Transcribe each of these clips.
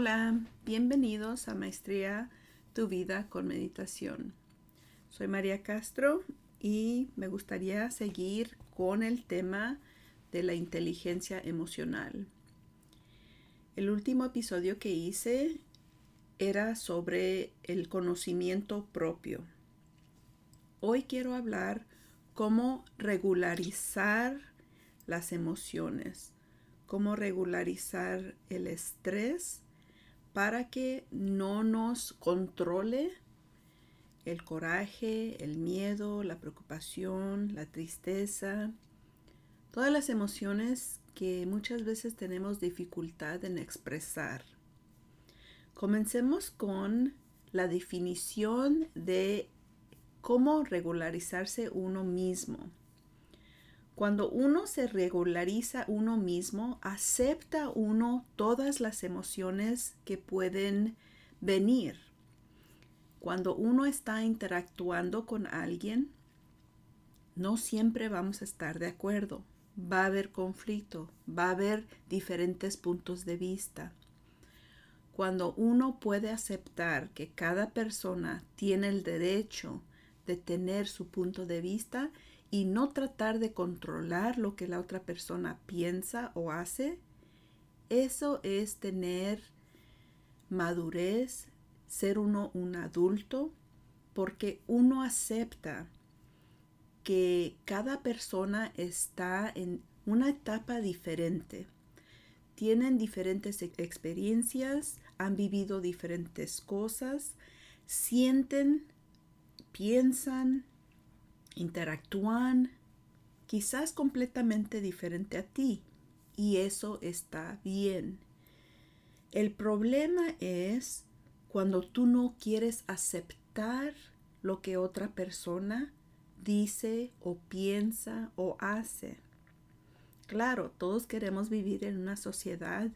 Hola, bienvenidos a Maestría Tu Vida con Meditación. Soy María Castro y me gustaría seguir con el tema de la inteligencia emocional. El último episodio que hice era sobre el conocimiento propio. Hoy quiero hablar cómo regularizar las emociones, cómo regularizar el estrés para que no nos controle el coraje, el miedo, la preocupación, la tristeza, todas las emociones que muchas veces tenemos dificultad en expresar. Comencemos con la definición de cómo regularizarse uno mismo. Cuando uno se regulariza uno mismo, acepta uno todas las emociones que pueden venir. Cuando uno está interactuando con alguien, no siempre vamos a estar de acuerdo. Va a haber conflicto, va a haber diferentes puntos de vista. Cuando uno puede aceptar que cada persona tiene el derecho de tener su punto de vista y no tratar de controlar lo que la otra persona piensa o hace, eso es tener madurez, ser uno un adulto, porque uno acepta que cada persona está en una etapa diferente. Tienen diferentes experiencias, han vivido diferentes cosas, sienten, piensan, interactúan quizás completamente diferente a ti y eso está bien. El problema es cuando tú no quieres aceptar lo que otra persona dice o piensa o hace. Claro, todos queremos vivir en una sociedad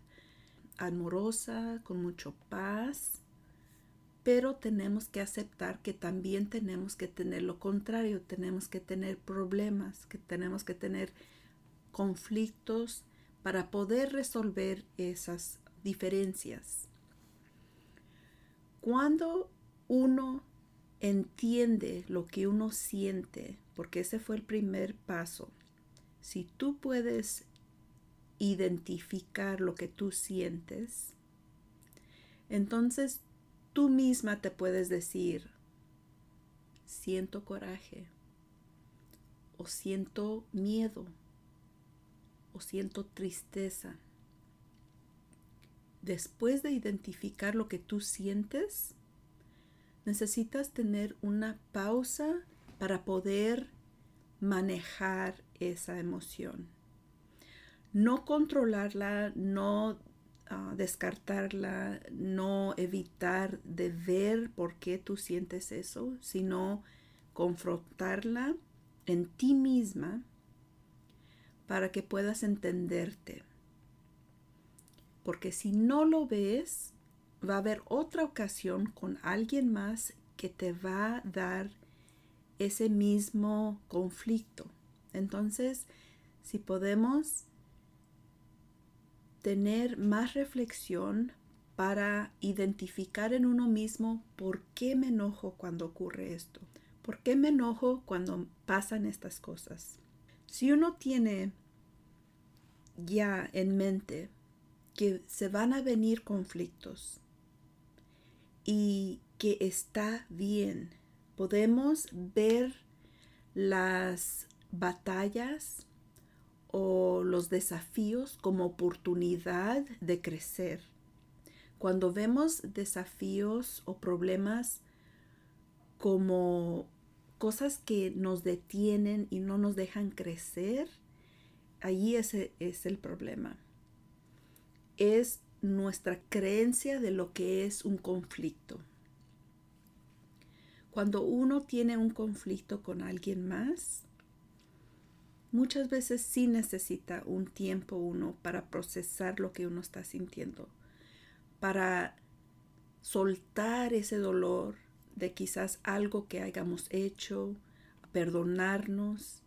amorosa, con mucho paz, pero tenemos que aceptar que también tenemos que tener lo contrario, tenemos que tener problemas, que tenemos que tener conflictos para poder resolver esas diferencias. Cuando uno entiende lo que uno siente, porque ese fue el primer paso, si tú puedes identificar lo que tú sientes, entonces tú misma te puedes decir, siento coraje, o siento miedo, o siento tristeza. Después de identificar lo que tú sientes, necesitas tener una pausa para poder manejar esa emoción. No controlarla, no descartarla, no evitar de ver por qué tú sientes eso, sino confrontarla en ti misma para que puedas entenderte. Porque si no lo ves, va a haber otra ocasión con alguien más que te va a dar ese mismo conflicto. Entonces, si podemos tener más reflexión para identificar en uno mismo por qué me enojo cuando ocurre esto, por qué me enojo cuando pasan estas cosas. Si uno tiene ya en mente que se van a venir conflictos y que está bien, podemos ver las batallas o los desafíos como oportunidad de crecer. Cuando vemos desafíos o problemas como cosas que nos detienen y no nos dejan crecer, allí ese es el problema. Es nuestra creencia de lo que es un conflicto. Cuando uno tiene un conflicto con alguien más, muchas veces sí necesita un tiempo uno para procesar lo que uno está sintiendo, para soltar ese dolor de quizás algo que hayamos hecho, perdonarnos,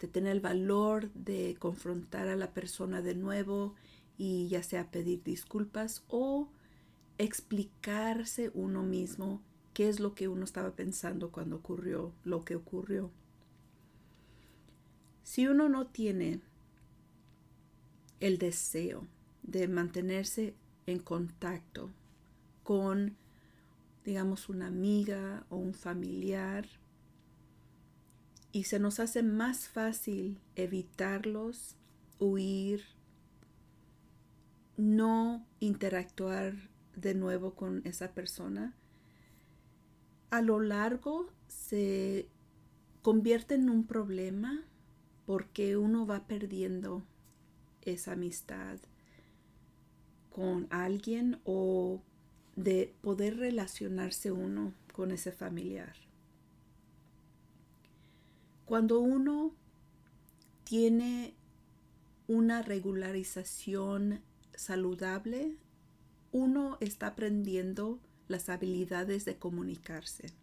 de tener el valor de confrontar a la persona de nuevo y ya sea pedir disculpas o explicarse uno mismo qué es lo que uno estaba pensando cuando ocurrió lo que ocurrió. Si uno no tiene el deseo de mantenerse en contacto con, digamos, una amiga o un familiar, y se nos hace más fácil evitarlos, huir, no interactuar de nuevo con esa persona, a lo largo se convierte en un problema porque uno va perdiendo esa amistad con alguien o de poder relacionarse uno con ese familiar. Cuando uno tiene una regularización saludable, uno está aprendiendo las habilidades de comunicarse.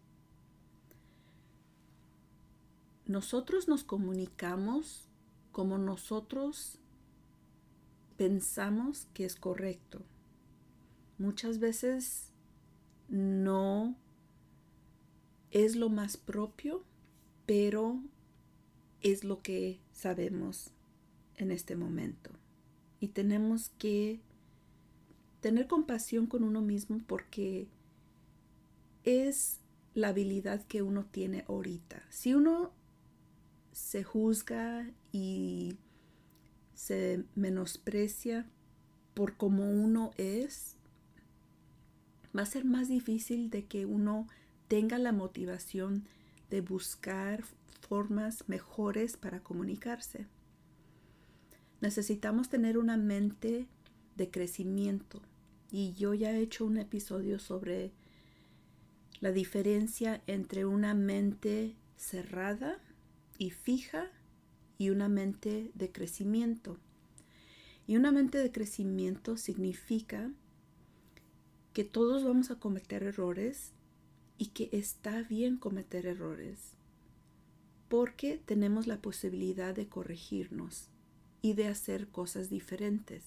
Nosotros nos comunicamos como nosotros pensamos que es correcto. Muchas veces no es lo más propio, pero es lo que sabemos en este momento. Y tenemos que tener compasión con uno mismo porque es la habilidad que uno tiene ahorita. Si uno se juzga y se menosprecia por como uno es, va a ser más difícil de que uno tenga la motivación de buscar formas mejores para comunicarse. Necesitamos tener una mente de crecimiento y yo ya he hecho un episodio sobre la diferencia entre una mente cerrada y fija y una mente de crecimiento. Y una mente de crecimiento significa que todos vamos a cometer errores y que está bien cometer errores porque tenemos la posibilidad de corregirnos y de hacer cosas diferentes.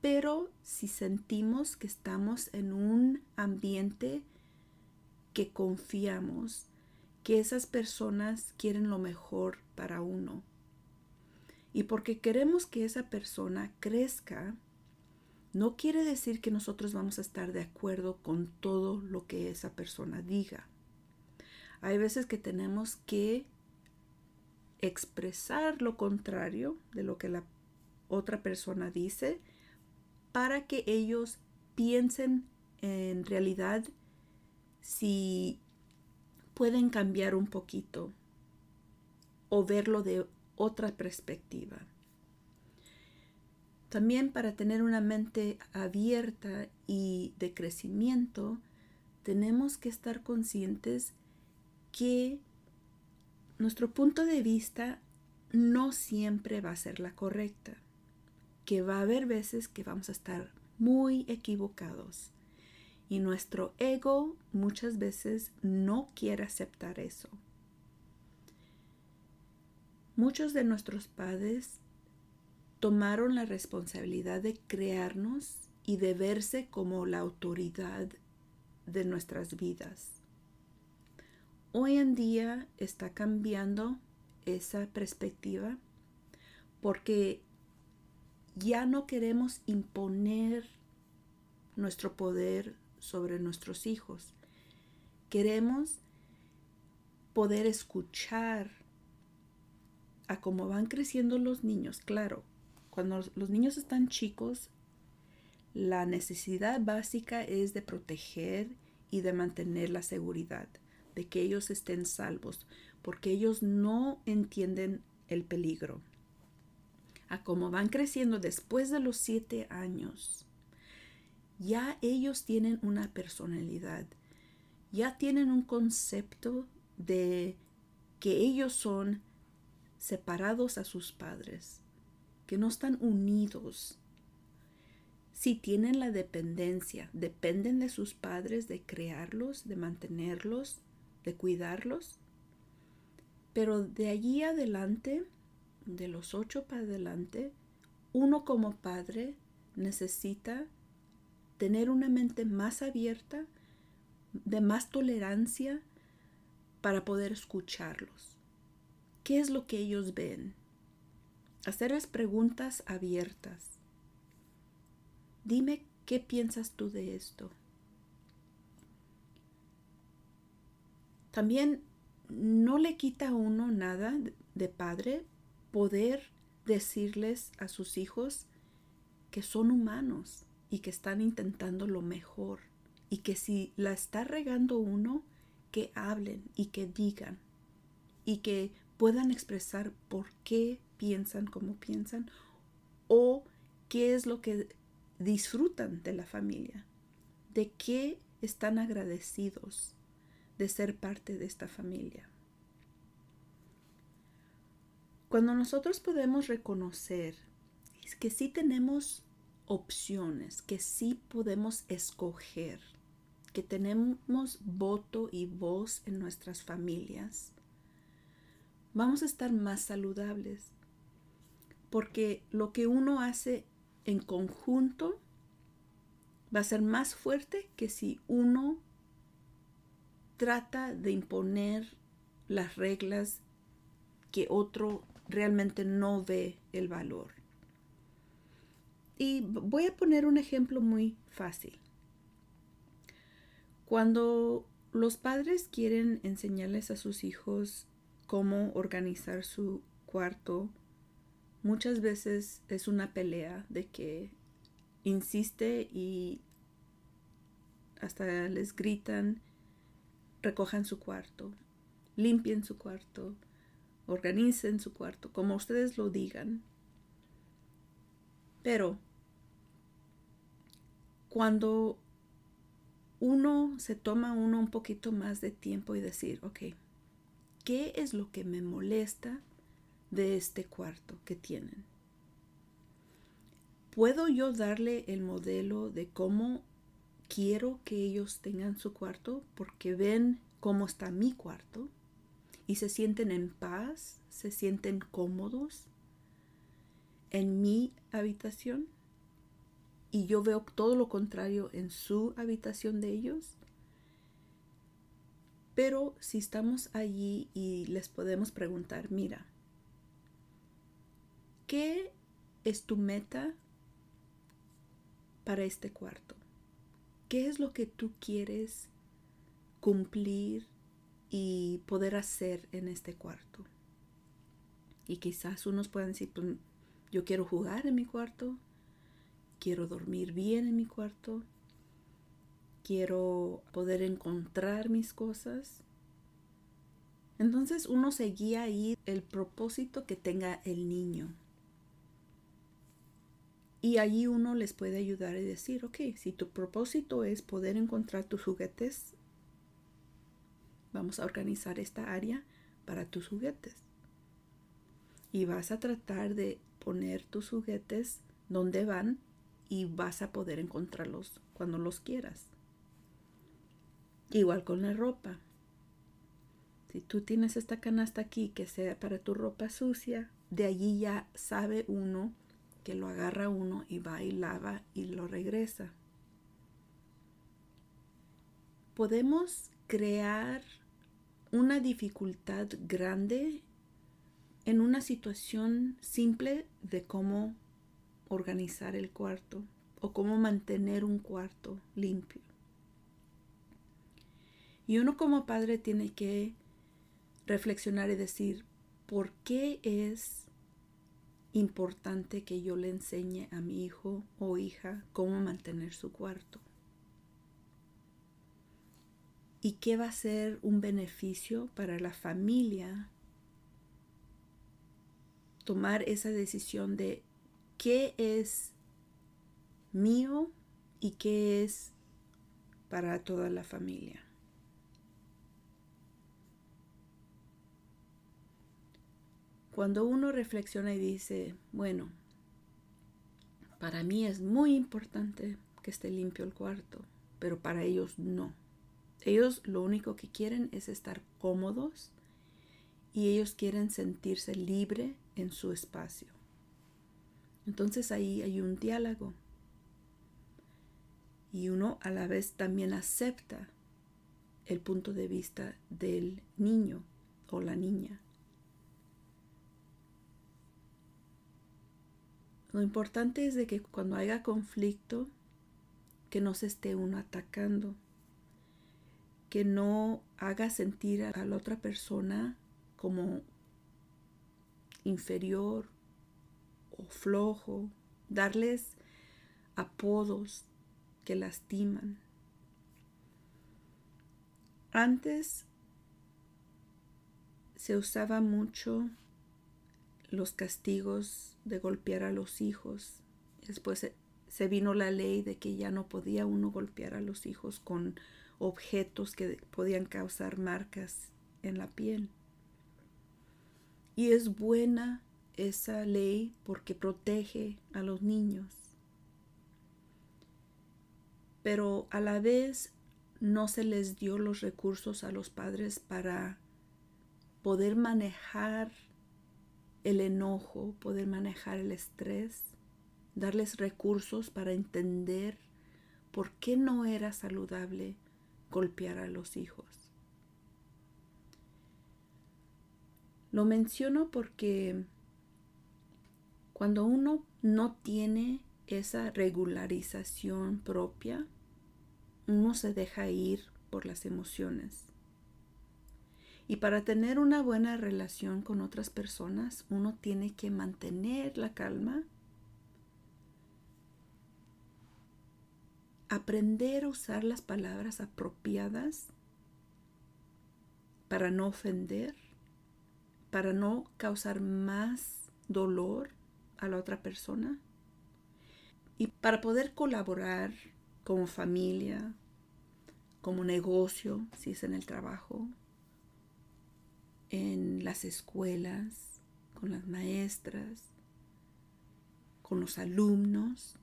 Pero si sentimos que estamos en un ambiente que confiamos, que esas personas quieren lo mejor para uno, y porque queremos que esa persona crezca, no quiere decir que nosotros vamos a estar de acuerdo con todo lo que esa persona diga. Hay veces que tenemos que expresar lo contrario de lo que la otra persona dice para que ellos piensen en realidad si pueden cambiar un poquito o verlo de otra perspectiva. También para tener una mente abierta y de crecimiento, tenemos que estar conscientes que nuestro punto de vista no siempre va a ser la correcta, que va a haber veces que vamos a estar muy equivocados y nuestro ego muchas veces no quiere aceptar eso. Muchos de nuestros padres tomaron la responsabilidad de crearnos y de verse como la autoridad de nuestras vidas. Hoy en día está cambiando esa perspectiva porque ya no queremos imponer nuestro poder sobre nuestros hijos. Queremos poder escuchar a cómo van creciendo los niños. Claro, cuando los niños están chicos, la necesidad básica es de proteger y de mantener la seguridad de que ellos estén salvos, porque ellos no entienden el peligro. A cómo van creciendo después de los siete años, ya ellos tienen una personalidad, ya tienen un concepto de que ellos son separados a sus padres, que no están unidos. Si tienen la dependencia, dependen de sus padres de crearlos, de mantenerlos, de cuidarlos. Pero de allí adelante, de los ocho para adelante, uno como padre necesita tener una mente más abierta, de más tolerancia para poder escucharlos. ¿Qué es lo que ellos ven? Hacerles preguntas abiertas. Dime qué piensas tú de esto. También no le quita a uno nada de padre poder decirles a sus hijos que son humanos y que están intentando lo mejor y que si la está regando uno, que hablen y que digan y que puedan expresar por qué piensan como piensan o qué es lo que disfrutan de la familia, de qué están agradecidos de ser parte de esta familia. Cuando nosotros podemos reconocer que sí tenemos opciones, que sí podemos escoger, que tenemos voto y voz en nuestras familias, vamos a estar más saludables. Porque lo que uno hace en conjunto va a ser más fuerte que si uno trata de imponer las reglas que otro realmente no ve el valor. Y voy a poner un ejemplo muy fácil. Cuando los padres quieren enseñarles a sus hijos cómo organizar su cuarto, muchas veces es una pelea de que insiste y hasta les gritan, recojan su cuarto, limpien su cuarto, organicen su cuarto, como ustedes lo digan. Pero cuando uno se toma uno un poquito más de tiempo y decir, ok, ¿qué es lo que me molesta de este cuarto que tienen? ¿Puedo yo darle el modelo de cómo quiero que ellos tengan su cuarto porque ven cómo está mi cuarto? y se sienten en paz, se sienten cómodos en mi habitación y yo veo todo lo contrario en su habitación de ellos. Pero si estamos allí y les podemos preguntar, mira, ¿qué es tu meta para este cuarto? ¿Qué es lo que tú quieres cumplir y poder hacer en este cuarto. Y quizás unos puedan decir, pues, yo quiero jugar en mi cuarto, quiero dormir bien en mi cuarto, quiero poder encontrar mis cosas. Entonces uno se guía ahí el propósito que tenga el niño. Y allí uno les puede ayudar y decir, ok, si tu propósito es poder encontrar tus juguetes Vamos a organizar esta área para tus juguetes. Y vas a tratar de poner tus juguetes donde van y vas a poder encontrarlos cuando los quieras. Igual con la ropa. Si tú tienes esta canasta aquí que sea para tu ropa sucia, de allí ya sabe uno que lo agarra uno y va y lava y lo regresa. Podemos crear una dificultad grande en una situación simple de cómo organizar el cuarto o cómo mantener un cuarto limpio. Y uno como padre tiene que reflexionar y decir, ¿por qué es importante que yo le enseñe a mi hijo o hija cómo mantener su cuarto? y qué va a ser un beneficio para la familia tomar esa decisión de qué es mío y qué es para toda la familia. Cuando uno reflexiona y dice, bueno, para mí es muy importante que esté limpio el cuarto, pero para ellos no. Ellos lo único que quieren es estar cómodos y ellos quieren sentirse libre en su espacio. Entonces ahí hay un diálogo. y uno a la vez también acepta el punto de vista del niño o la niña. Lo importante es de que cuando haya conflicto, que no se esté uno atacando, que no haga sentir a la otra persona como inferior flojo, darles apodos que lastiman. Antes se usaba mucho los castigos de golpear a los hijos. Después se, vino la ley de que ya no podía uno golpear a los hijos con objetos que podían causar marcas en la piel. Y es buena esa ley porque protege a los niños. Pero a la vez no se les dio los recursos a los padres para poder manejar el enojo, poder manejar el estrés, darles recursos para entender por qué no era saludable golpear a los hijos. Lo menciono porque cuando uno no tiene esa regularización propia, uno se deja ir por las emociones. Y para tener una buena relación con otras personas, uno tiene que mantener la calma, aprender a usar las palabras apropiadas para no ofender, para no causar más dolor a la otra persona y para poder colaborar como familia, como negocio, si es en el trabajo, en las escuelas, con las maestras, con los alumnos.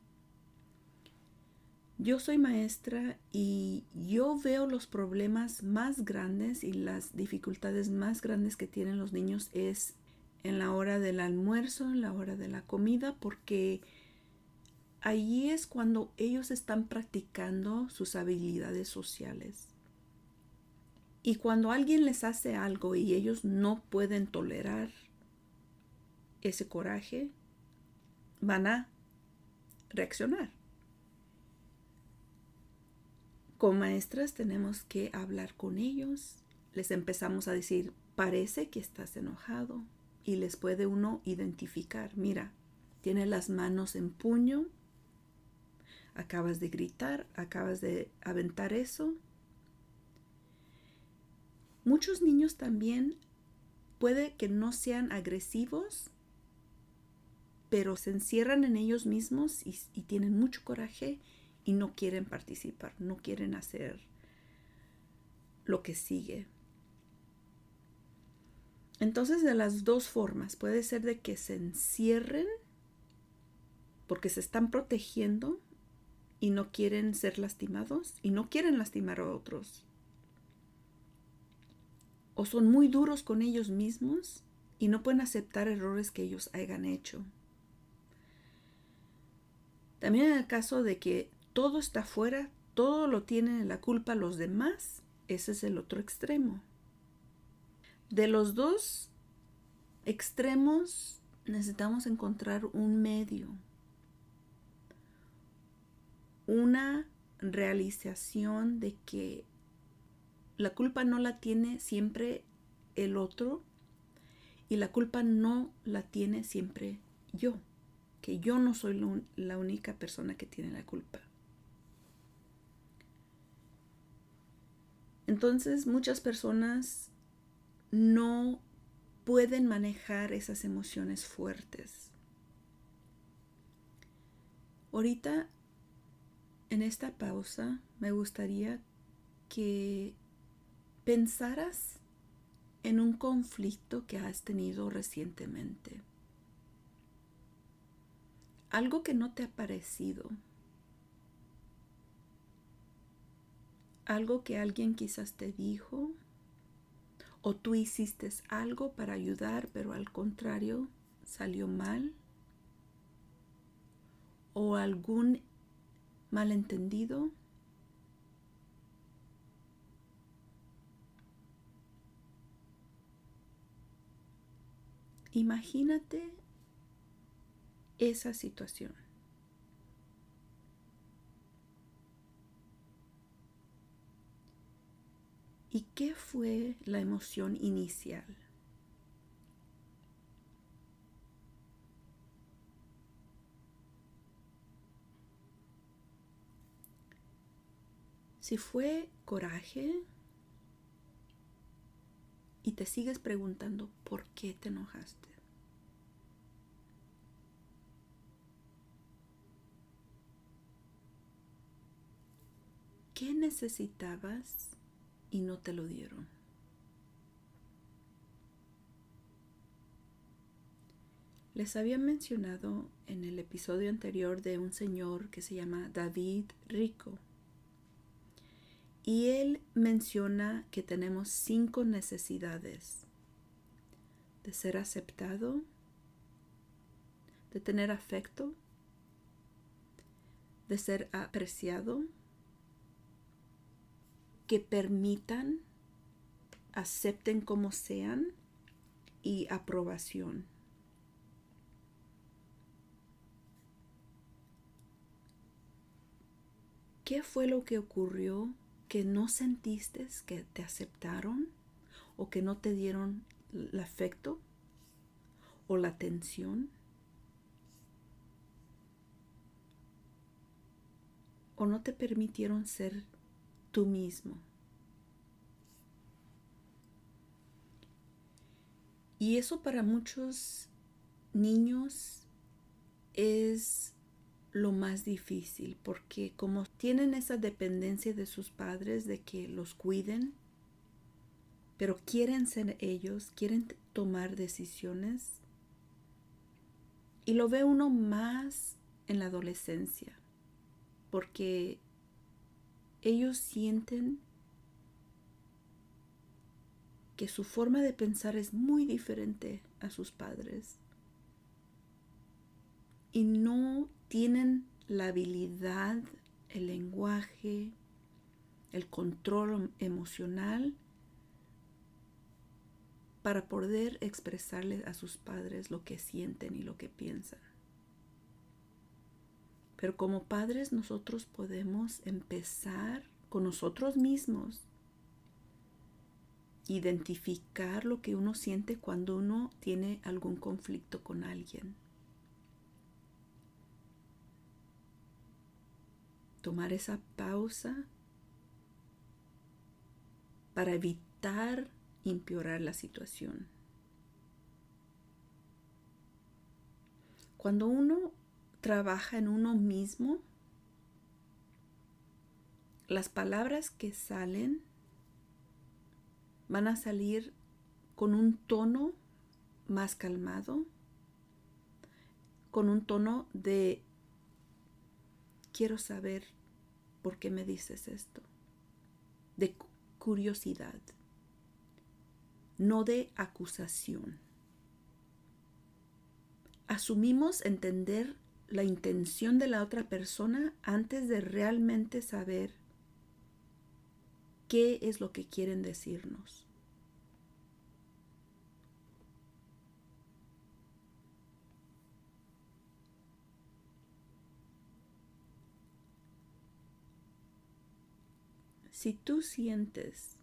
Yo soy maestra y yo veo los problemas más grandes y las dificultades más grandes que tienen los niños es en la hora del almuerzo, en la hora de la comida, porque allí es cuando ellos están practicando sus habilidades sociales. Y cuando alguien les hace algo y ellos no pueden tolerar ese coraje, van a reaccionar. Con maestras tenemos que hablar con ellos. Les empezamos a decir, parece que estás enojado. Y les puede uno identificar, mira, tiene las manos en puño, acabas de gritar, acabas de aventar eso, Muchos niños también puede que no sean agresivos, pero se encierran en ellos mismos y, tienen mucho coraje y no quieren participar, no quieren hacer lo que sigue. Entonces, de las dos formas, puede ser de que se encierren porque se están protegiendo y no quieren ser lastimados y no quieren lastimar a otros o son muy duros con ellos mismos y no pueden aceptar errores que ellos hayan hecho. También en el caso de que todo está fuera, todo lo tienen la culpa los demás, ese es el otro extremo. De los dos extremos necesitamos encontrar un medio, una realización de que la culpa no la tiene siempre el otro y la culpa no la tiene siempre yo, que yo no soy la única persona que tiene la culpa. Entonces muchas personas no pueden manejar esas emociones fuertes. Ahorita, en esta pausa, me gustaría que pensaras en un conflicto que has tenido recientemente. Algo que no te ha parecido. Algo que alguien quizás te dijo o tú hiciste algo para ayudar, pero al contrario salió mal, o algún malentendido. Imagínate esa situación. ¿Y qué fue la emoción inicial? Si fue coraje y te sigues preguntando por qué te enojaste. ¿Qué necesitabas y no te lo dieron? Les había mencionado en el episodio anterior de un señor que se llama David Rico. Y él menciona que tenemos cinco necesidades. De ser aceptado, de tener afecto, de ser apreciado, que permitan, acepten como sean y aprobación. ¿Qué fue lo que ocurrió que no sentiste que te aceptaron o que no te dieron el afecto o la atención? ¿O no te permitieron ser mismo. Y eso para muchos niños es lo más difícil porque como tienen esa dependencia de sus padres de que los cuiden, pero quieren ser ellos, quieren tomar decisiones. Y lo ve uno más en la adolescencia, porque ellos sienten que su forma de pensar es muy diferente a sus padres y no tienen la habilidad, el lenguaje, el control emocional para poder expresarle a sus padres lo que sienten y lo que piensan. Pero como padres nosotros podemos empezar con nosotros mismos, identificar lo que uno siente cuando uno tiene algún conflicto con alguien. Tomar esa pausa para evitar empeorar la situación. Cuando uno trabaja en uno mismo, las palabras que salen van a salir con un tono más calmado, con un tono de quiero saber por qué me dices esto, de curiosidad, no de acusación. Asumimos entender la intención de la otra persona antes de realmente saber qué es lo que quieren decirnos. Si tú sientes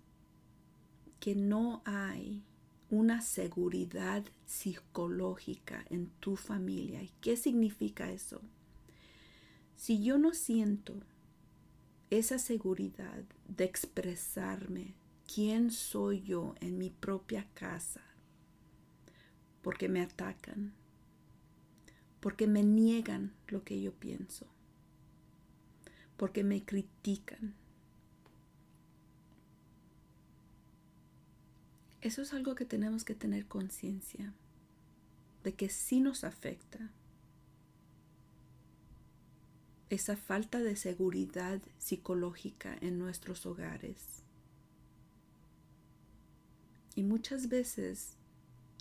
que no hay una seguridad psicológica en tu familia. ¿Y qué significa eso? Si yo no siento esa seguridad de expresarme quién soy yo en mi propia casa, porque me atacan, porque me niegan lo que yo pienso, porque me critican, Eso es algo que tenemos que tener conciencia de que sí nos afecta. Esa falta de seguridad psicológica en nuestros hogares. Y muchas veces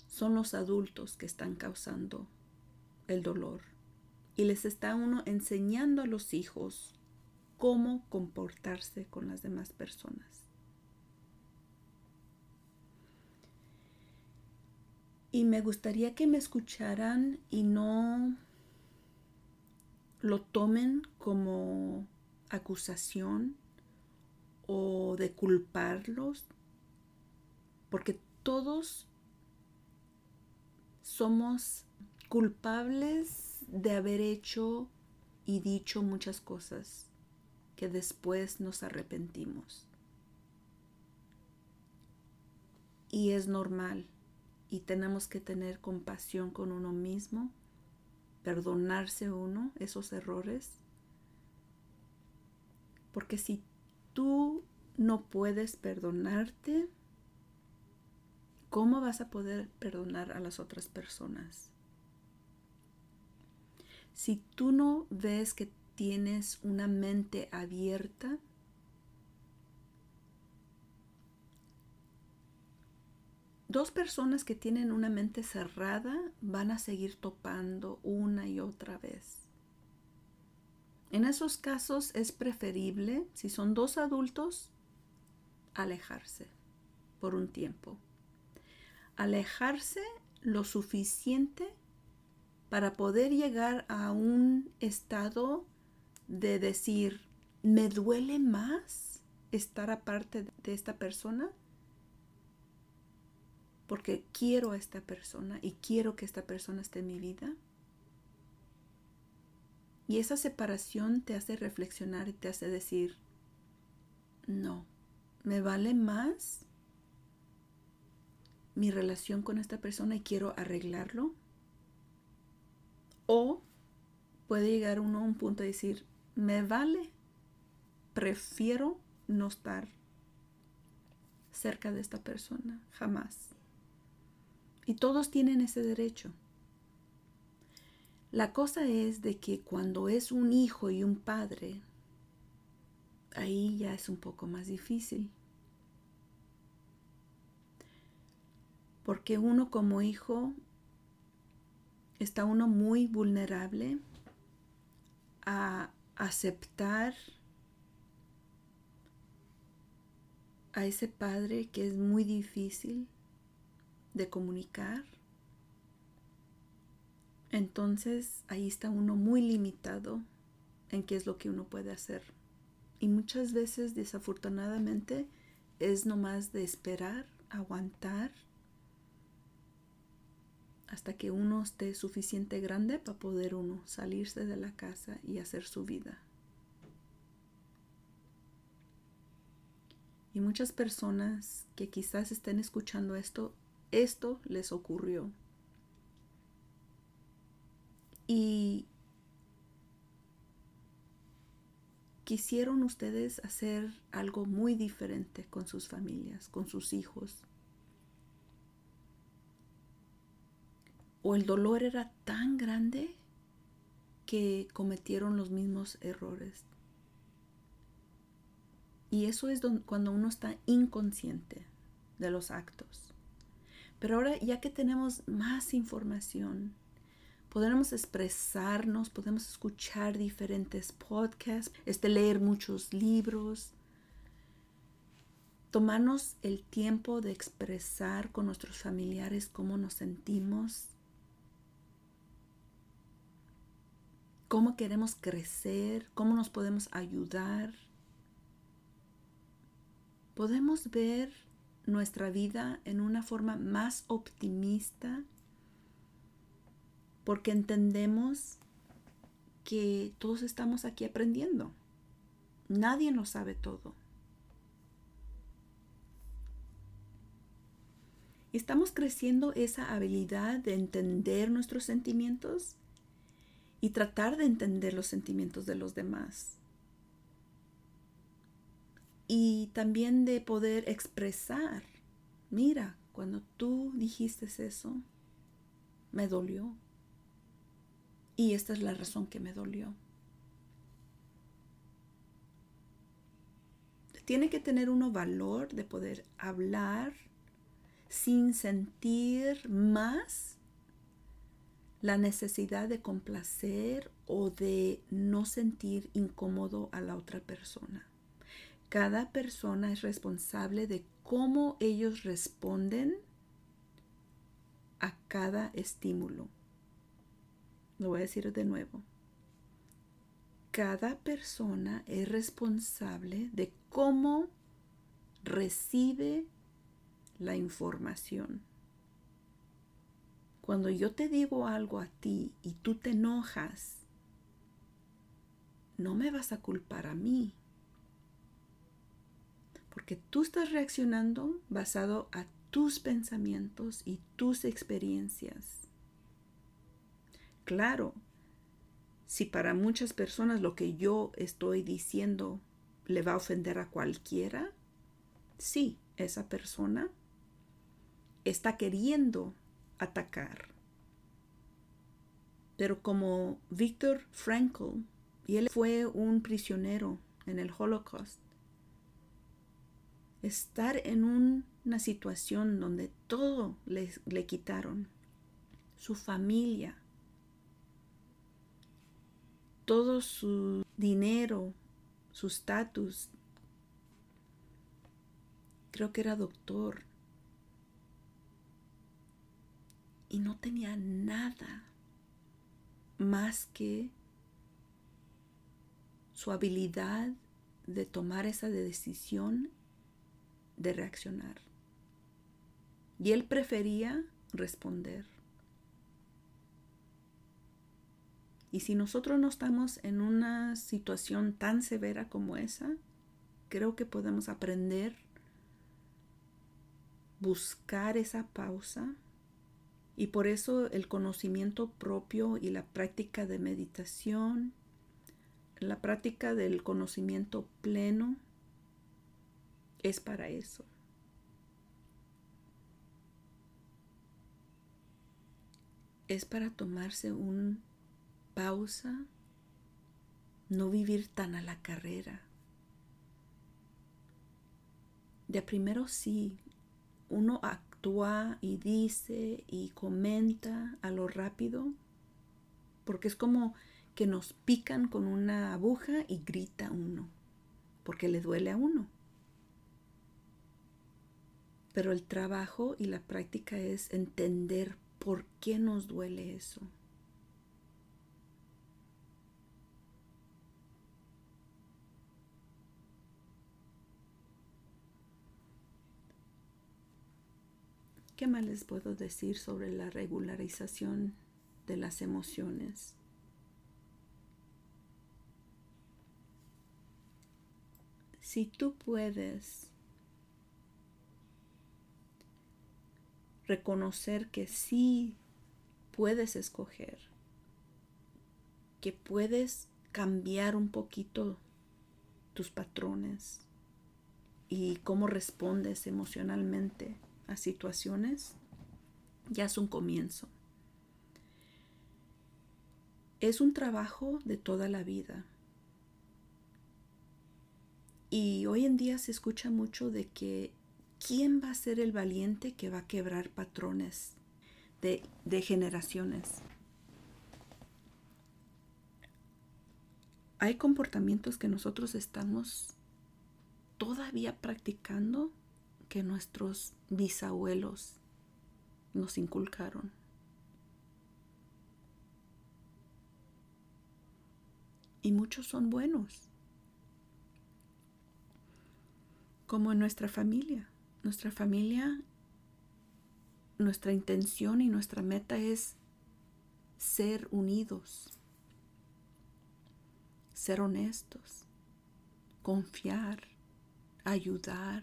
son los adultos que están causando el dolor. Y les está uno enseñando a los hijos cómo comportarse con las demás personas. Y me gustaría que me escucharan y no lo tomen como acusación o de culparlos, porque todos somos culpables de haber hecho y dicho muchas cosas que después nos arrepentimos. Y es normal y tenemos que tener compasión con uno mismo, perdonarse uno esos errores. Porque si tú no puedes perdonarte, ¿cómo vas a poder perdonar a las otras personas? Si tú no ves que tienes una mente abierta, dos personas que tienen una mente cerrada van a seguir topando una y otra vez. En esos casos es preferible, si son dos adultos, alejarse por un tiempo. Alejarse lo suficiente para poder llegar a un estado de decir, ¿me duele más estar aparte de esta persona? Porque quiero a esta persona y quiero que esta persona esté en mi vida. Y esa separación te hace reflexionar y te hace decir, no, me vale más mi relación con esta persona y quiero arreglarlo. O puede llegar uno a un punto de decir, me vale, prefiero no estar cerca de esta persona, jamás. Y todos tienen ese derecho. La cosa es de que cuando es un hijo y un padre, ahí ya es un poco más difícil. Porque uno como hijo está uno muy vulnerable a aceptar a ese padre que es muy difícil de comunicar. Entonces ahí está uno muy limitado en qué es lo que uno puede hacer. Y muchas veces desafortunadamente es nomás de esperar, aguantar hasta que uno esté suficiente grande para poder uno salirse de la casa y hacer su vida. Y muchas personas que quizás estén escuchando esto, esto les ocurrió. Y quisieron ustedes hacer algo muy diferente con sus familias, con sus hijos, o el dolor era tan grande que cometieron los mismos errores. Y eso es cuando uno está inconsciente de los actos. Pero ahora ya que tenemos más información, podemos expresarnos, podemos escuchar diferentes podcasts, este, leer muchos libros, tomarnos el tiempo de expresar con nuestros familiares cómo nos sentimos, cómo queremos crecer, cómo nos podemos ayudar. Podemos ver nuestra vida en una forma más optimista porque entendemos que todos estamos aquí aprendiendo. Nadie nos sabe todo. Estamos creciendo esa habilidad de entender nuestros sentimientos y tratar de entender los sentimientos de los demás. Y también de poder expresar, mira, cuando tú dijiste eso, me dolió. Y esta es la razón que me dolió. Tiene que tener uno valor de poder hablar sin sentir más la necesidad de complacer o de no sentir incómodo a la otra persona. Cada persona es responsable de cómo ellos responden a cada estímulo. Lo voy a decir de nuevo. Cada persona es responsable de cómo recibe la información. Cuando yo te digo algo a ti y tú te enojas, no me vas a culpar a mí. Porque tú estás reaccionando basado a tus pensamientos y tus experiencias. Claro, si para muchas personas lo que yo estoy diciendo le va a ofender a cualquiera, sí, esa persona está queriendo atacar. Pero como Viktor Frankl, y él fue un prisionero en el Holocaust, estar en una situación donde todo le, le quitaron, su familia, todo su dinero, su estatus. Creo que era doctor. Y no tenía nada más que su habilidad de tomar esa decisión de reaccionar. Y él prefería responder. Y si nosotros no estamos en una situación tan severa como esa, creo que podemos aprender, buscar esa pausa. Y por eso el conocimiento propio y la práctica de meditación, la práctica del conocimiento pleno, es para eso. Es para tomarse un pausa, no vivir tan a la carrera. De primero sí, uno actúa y dice y comenta a lo rápido, porque es como que nos pican con una aguja y grita uno, porque le duele a uno. Pero el trabajo y la práctica es entender por qué nos duele eso. ¿Qué más les puedo decir sobre la regularización de las emociones? Si tú puedes reconocer que sí puedes escoger, que puedes cambiar un poquito tus patrones y cómo respondes emocionalmente a situaciones, ya es un comienzo. Es un trabajo de toda la vida. Y hoy en día se escucha mucho de que quién va a ser el valiente que va a quebrar patrones de, de generaciones. Hay comportamientos que nosotros estamos todavía practicando que nuestros bisabuelos nos inculcaron. Y muchos son buenos. Como en nuestra familia. Nuestra familia, nuestra intención y nuestra meta es ser unidos, ser honestos, confiar, ayudar,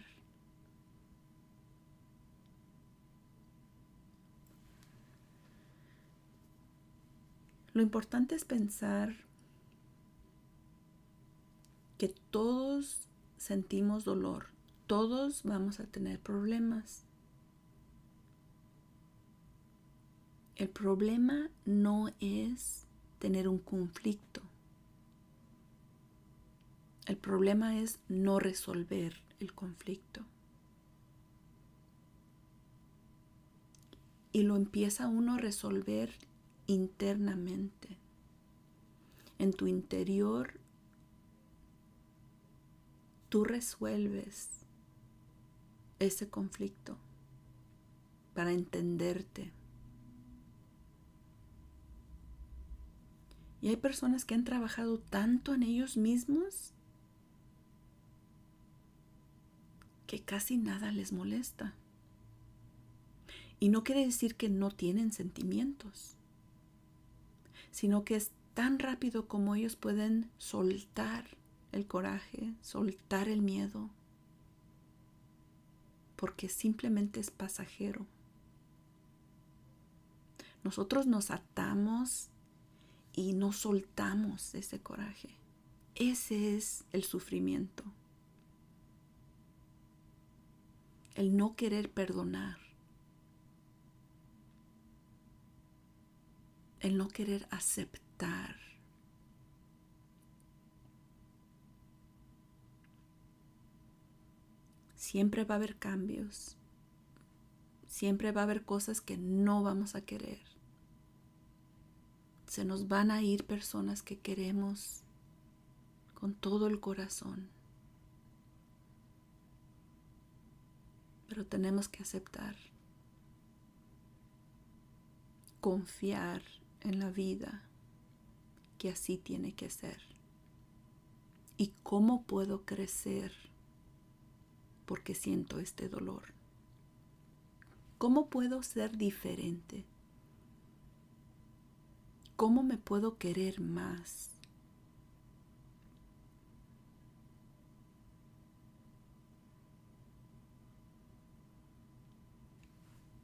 Lo importante es pensar que todos sentimos dolor, todos vamos a tener problemas. El problema no es tener un conflicto. El problema es no resolver el conflicto. Y lo empieza uno a resolver internamente. En tu interior, tú resuelves ese conflicto, para entenderte. Y hay personas que han trabajado tanto en ellos mismos que casi nada les molesta. Y no quiere decir que no tienen sentimientos, sino que es tan rápido como ellos pueden soltar el coraje, soltar el miedo, porque simplemente es pasajero. Nosotros nos atamos y no soltamos ese coraje. Ese es el sufrimiento. El no querer perdonar. El no querer aceptar. Siempre va a haber cambios. Siempre va a haber cosas que no vamos a querer. Se nos van a ir personas que queremos con todo el corazón. Pero tenemos que aceptar, confiar en la vida que así tiene que ser. ¿Y cómo puedo crecer porque siento este dolor? ¿Cómo puedo ser diferente? ¿Cómo me puedo querer más?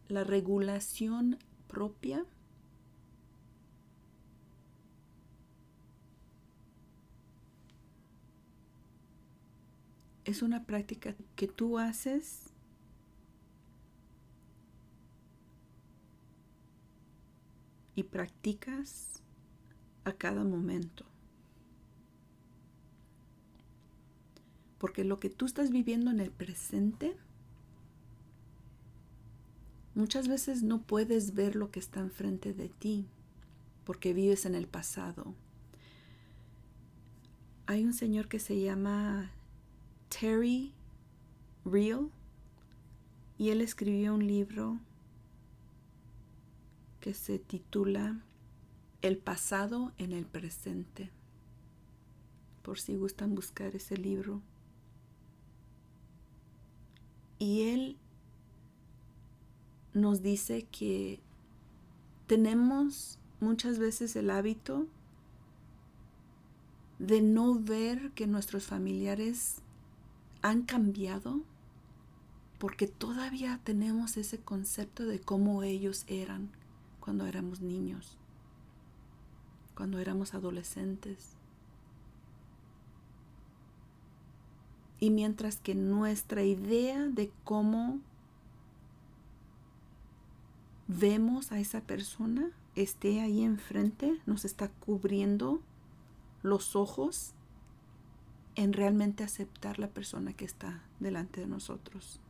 La regulación propia es una práctica que tú haces y practicas a cada momento. Porque lo que tú estás viviendo en el presente, muchas veces no puedes ver lo que está enfrente de ti, porque vives en el pasado. Hay un señor que se llama Terry Real y él escribió un libro que se titula El pasado en el presente. Por si gustan buscar ese libro. Y él nos dice que tenemos muchas veces el hábito de no ver que nuestros familiares han cambiado porque todavía tenemos ese concepto de cómo ellos eran cuando éramos niños, cuando éramos adolescentes. Y mientras que nuestra idea de cómo vemos a esa persona esté ahí enfrente, nos está cubriendo los ojos en realmente aceptar la persona que está delante de nosotros.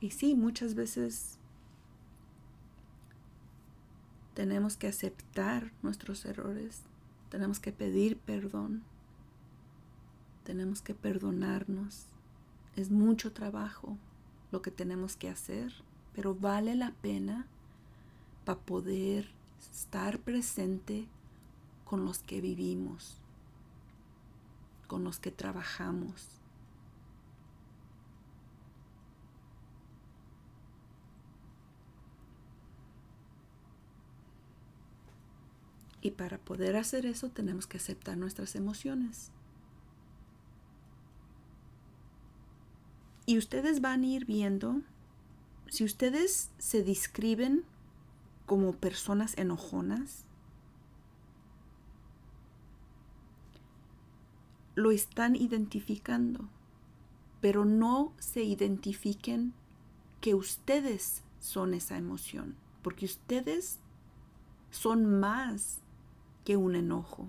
Y sí, muchas veces tenemos que aceptar nuestros errores, tenemos que pedir perdón, tenemos que perdonarnos. Es mucho trabajo lo que tenemos que hacer, pero vale la pena para poder estar presente con los que vivimos, con los que trabajamos Y para poder hacer eso tenemos que aceptar nuestras emociones. Y ustedes van a ir viendo, si ustedes se describen como personas enojonas, lo están identificando, pero no se identifiquen que ustedes son esa emoción, porque ustedes son más que un enojo.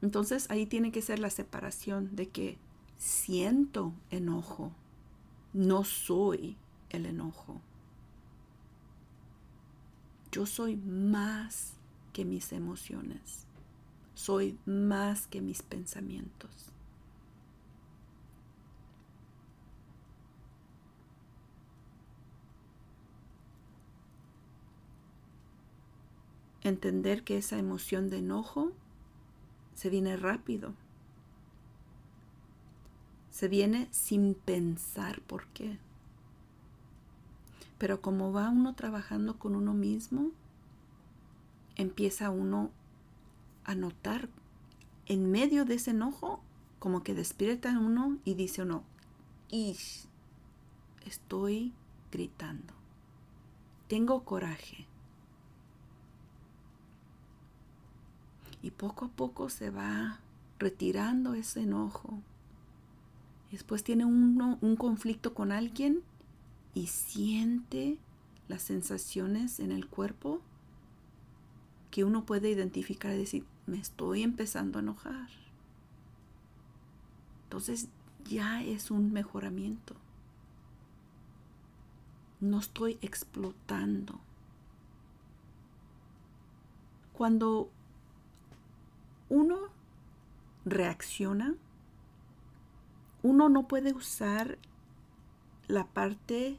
Entonces ahí tiene que ser la separación de que siento enojo, no soy el enojo yo soy más que mis emociones, soy más que mis pensamientos. Entender que esa emoción de enojo se viene rápido. Se viene sin pensar por qué. Pero como va uno trabajando con uno mismo, empieza uno a notar en medio de ese enojo, como que despierta uno y dice uno, Ish, estoy gritando. Tengo coraje. Y poco a poco se va retirando ese enojo. Después tiene uno un conflicto con alguien y siente las sensaciones en el cuerpo que uno puede identificar y decir, me estoy empezando a enojar. Entonces ya es un mejoramiento. No estoy explotando. Cuando uno reacciona, uno no puede usar la parte,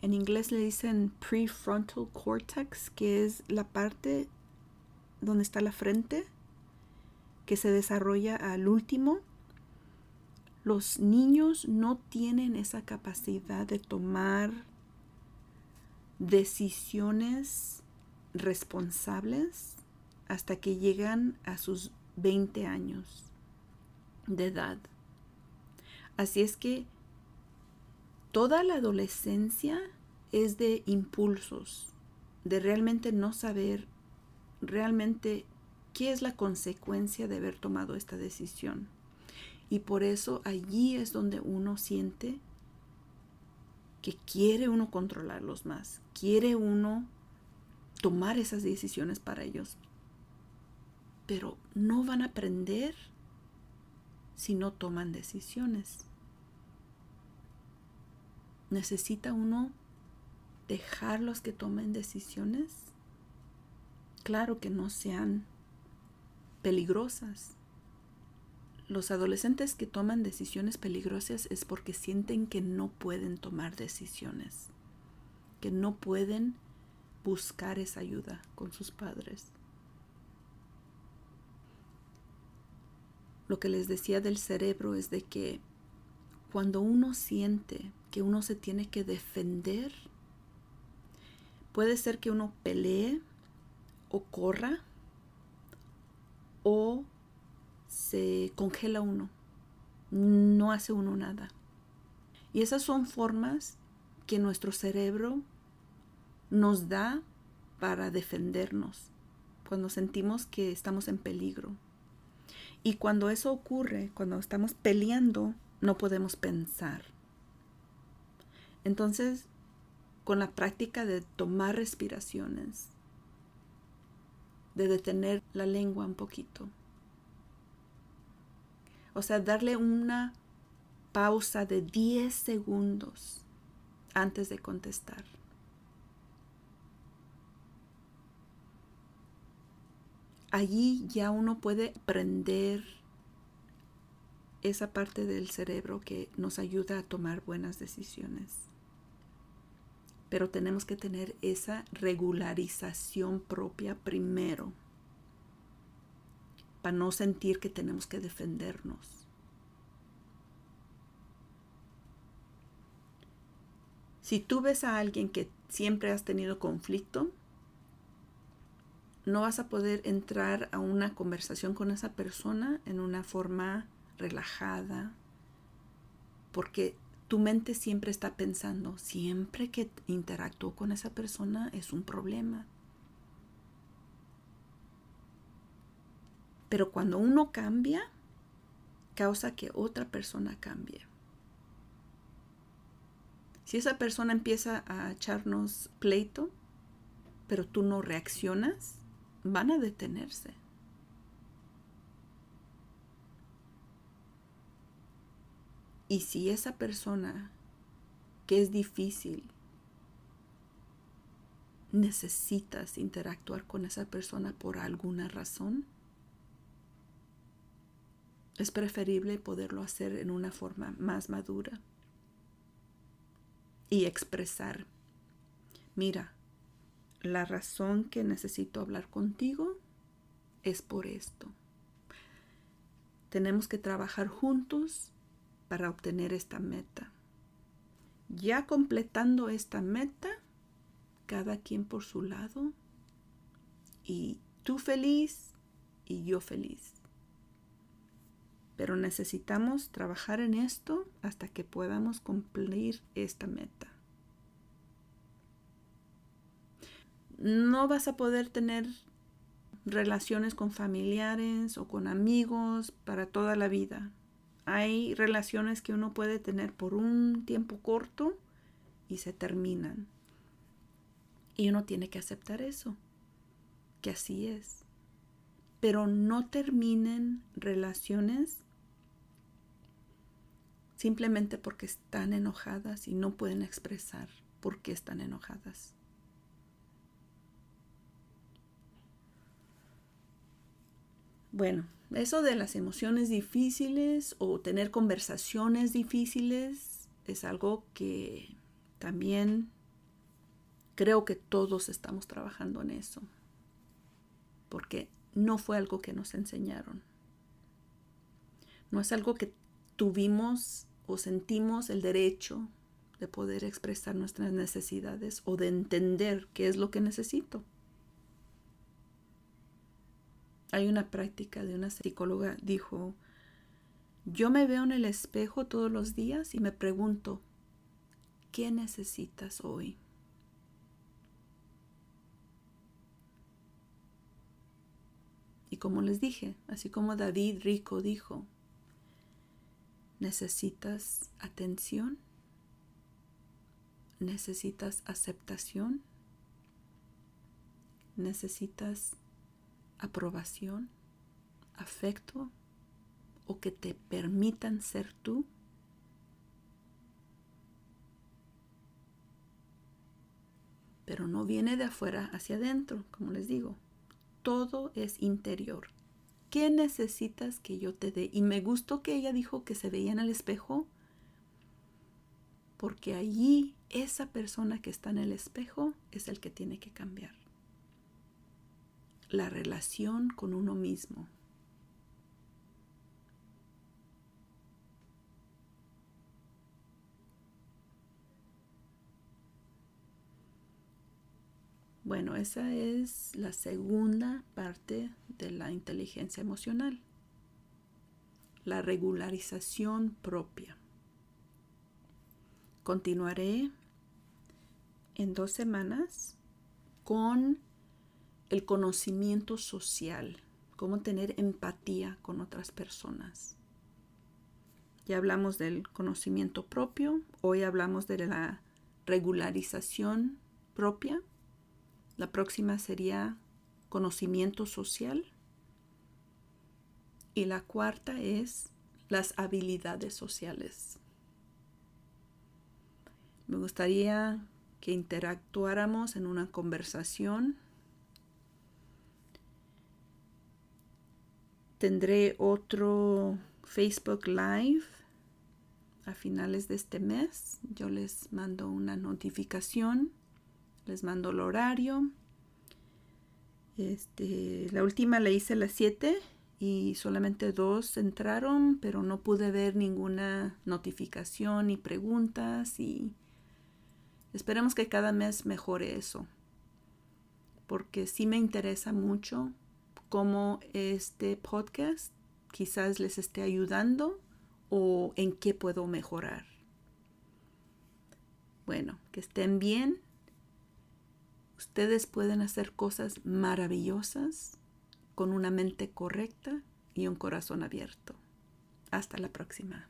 en inglés le dicen prefrontal cortex, que es la parte donde está la frente, que se desarrolla al último. Los niños no tienen esa capacidad de tomar decisiones responsables hasta que llegan a sus 20 años de edad. Así es que toda la adolescencia es de impulsos, de realmente no saber realmente qué es la consecuencia de haber tomado esta decisión. Y por eso allí es donde uno siente que quiere uno controlarlos más, quiere uno tomar esas decisiones para ellos. Pero no van a aprender si no toman decisiones. ¿Necesita uno dejarlos que tomen decisiones? Claro que no sean peligrosas. Los adolescentes que toman decisiones peligrosas es porque sienten que no pueden tomar decisiones, que no pueden buscar esa ayuda con sus padres. lo que les decía del cerebro es de que cuando uno siente que uno se tiene que defender, puede ser que uno pelee o corra o se congela uno, no hace uno nada. Y esas son formas que nuestro cerebro nos da para defendernos cuando sentimos que estamos en peligro. Y cuando eso ocurre, cuando estamos peleando, no podemos pensar. Entonces, con la práctica de tomar respiraciones, de detener la lengua un poquito, o sea, darle una pausa de 10 segundos antes de contestar. allí ya uno puede prender esa parte del cerebro que nos ayuda a tomar buenas decisiones. Pero tenemos que tener esa regularización propia primero para no sentir que tenemos que defendernos. Si tú ves a alguien que siempre has tenido conflicto, no vas a poder entrar a una conversación con esa persona en una forma relajada, porque tu mente siempre está pensando, siempre que interactúo con esa persona es un problema. Pero cuando uno cambia, causa que otra persona cambie. Si esa persona empieza a echarnos pleito, pero tú no reaccionas, van a detenerse. Y si esa persona que es difícil, necesitas interactuar con esa persona por alguna razón, es preferible poderlo hacer en una forma más madura y expresar, mira, la razón que necesito hablar contigo es por esto. Tenemos que trabajar juntos para obtener esta meta. Ya completando esta meta, cada quien por su lado, y tú feliz y yo feliz. Pero necesitamos trabajar en esto hasta que podamos cumplir esta meta. No vas a poder tener relaciones con familiares o con amigos para toda la vida. Hay relaciones que uno puede tener por un tiempo corto y se terminan. Y uno tiene que aceptar eso, que así es. Pero no terminen relaciones simplemente porque están enojadas y no pueden expresar por qué están enojadas. Bueno, eso de las emociones difíciles o tener conversaciones difíciles es algo que también creo que todos estamos trabajando en eso, porque no fue algo que nos enseñaron. No es algo que tuvimos o sentimos el derecho de poder expresar nuestras necesidades o de entender qué es lo que necesito. Hay una práctica de una psicóloga, dijo, yo me veo en el espejo todos los días y me pregunto, ¿qué necesitas hoy? Y como les dije, así como David Rico dijo, necesitas atención, necesitas aceptación, necesitas aprobación, afecto o que te permitan ser tú. Pero no viene de afuera hacia adentro, como les digo. Todo es interior. ¿Qué necesitas que yo te dé? Y me gustó que ella dijo que se veía en el espejo, porque allí esa persona que está en el espejo es el que tiene que cambiar la relación con uno mismo. Bueno, esa es la segunda parte de la inteligencia emocional, la regularización propia. Continuaré en dos semanas con el conocimiento social, cómo tener empatía con otras personas. Ya hablamos del conocimiento propio, hoy hablamos de la regularización propia. La próxima sería conocimiento social. Y la cuarta es las habilidades sociales. Me gustaría que interactuáramos en una conversación Tendré otro Facebook Live a finales de este mes. Yo les mando una notificación, les mando el horario. Este, la última la hice a las 7 y solamente dos entraron, pero no pude ver ninguna notificación ni preguntas y esperemos que cada mes mejore eso, porque sí me interesa mucho cómo este podcast quizás les esté ayudando o en qué puedo mejorar. Bueno, que estén bien. Ustedes pueden hacer cosas maravillosas con una mente correcta y un corazón abierto. Hasta la próxima.